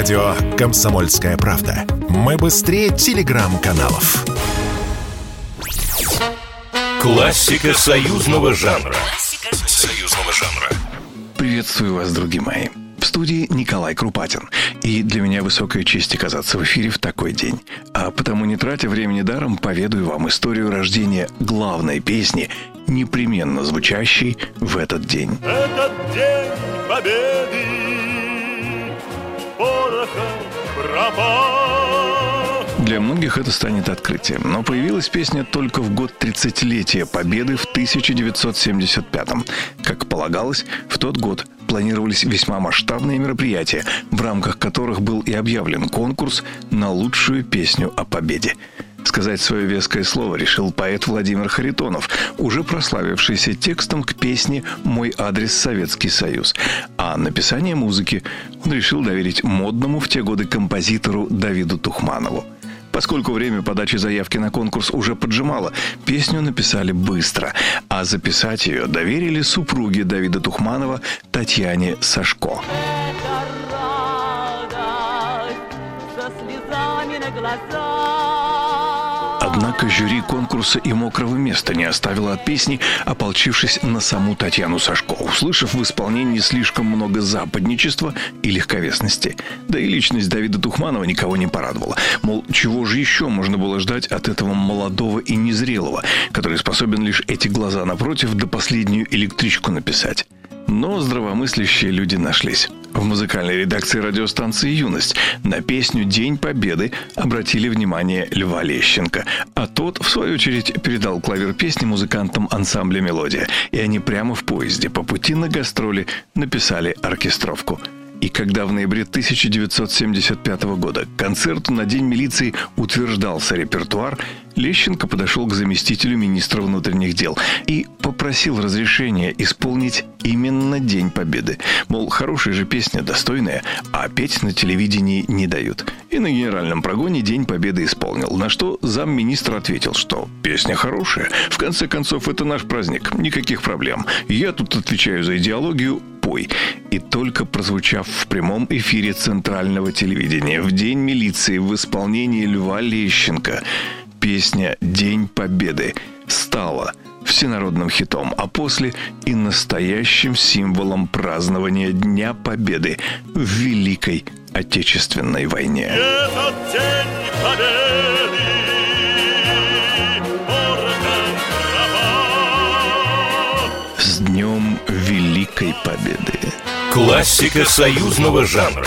Радио «Комсомольская правда». Мы быстрее телеграм-каналов. Классика союзного жанра. Союзного жанра. Приветствую вас, друзья мои. В студии Николай Крупатин. И для меня высокая честь оказаться в эфире в такой день. А потому, не тратя времени даром, поведаю вам историю рождения главной песни, непременно звучащей в этот день. Этот день победы. Для многих это станет открытием, но появилась песня только в год 30-летия Победы в 1975-м. Как полагалось, в тот год планировались весьма масштабные мероприятия, в рамках которых был и объявлен конкурс на лучшую песню о победе. Сказать свое веское слово решил поэт Владимир Харитонов, уже прославившийся текстом к песне «Мой адрес Советский Союз». А написание музыки он решил доверить модному в те годы композитору Давиду Тухманову. Поскольку время подачи заявки на конкурс уже поджимало, песню написали быстро, а записать ее доверили супруге Давида Тухманова Татьяне Сашко. Это радость со слезами на глазах. Однако жюри конкурса и мокрого места не оставило от песни, ополчившись на саму Татьяну Сашко, услышав в исполнении слишком много западничества и легковесности. Да и личность Давида Тухманова никого не порадовала. Мол, чего же еще можно было ждать от этого молодого и незрелого, который способен лишь эти глаза напротив до последнюю электричку написать. Но здравомыслящие люди нашлись. В музыкальной редакции радиостанции «Юность» на песню «День Победы» обратили внимание Льва Лещенко, а тот, в свою очередь, передал клавир песни музыкантам ансамбля «Мелодия», и они прямо в поезде по пути на гастроли написали оркестровку – и когда в ноябре 1975 года концерту на День милиции утверждался репертуар, Лещенко подошел к заместителю министра внутренних дел и попросил разрешения исполнить именно День Победы. Мол, хорошая же песня, достойная, а петь на телевидении не дают. И на генеральном прогоне День Победы исполнил. На что замминистра ответил, что песня хорошая. В конце концов, это наш праздник, никаких проблем. Я тут отвечаю за идеологию, пой. И только прозвучав в прямом эфире центрального телевидения в День милиции в исполнении Льва Лещенко песня «День Победы» стала всенародным хитом, а после и настоящим символом празднования Дня Победы в Великой Отечественной войне. Этот день победы. С Днем Великой Победы! Классика союзного жанра.